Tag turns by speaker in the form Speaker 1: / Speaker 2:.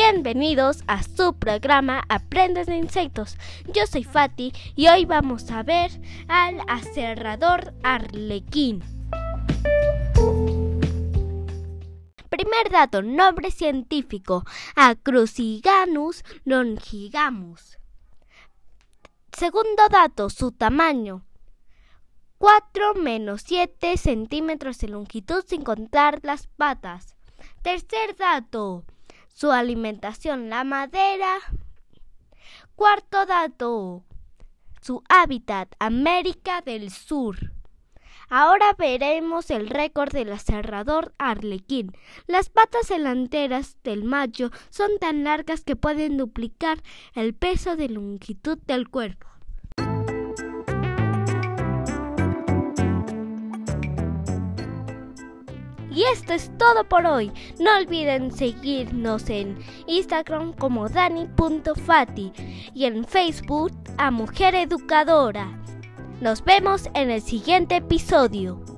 Speaker 1: Bienvenidos a su programa Aprendes de Insectos. Yo soy Fati y hoy vamos a ver al aserrador arlequín. Primer dato, nombre científico, Acruciganus longigamus. Segundo dato, su tamaño, 4 menos 7 centímetros de longitud sin contar las patas. Tercer dato, su alimentación, la madera. Cuarto dato, su hábitat, América del Sur. Ahora veremos el récord del aserrador arlequín. Las patas delanteras del macho son tan largas que pueden duplicar el peso de longitud del cuerpo. Y esto es todo por hoy. No olviden seguirnos en Instagram como dani.fati y en Facebook a Mujer Educadora. Nos vemos en el siguiente episodio.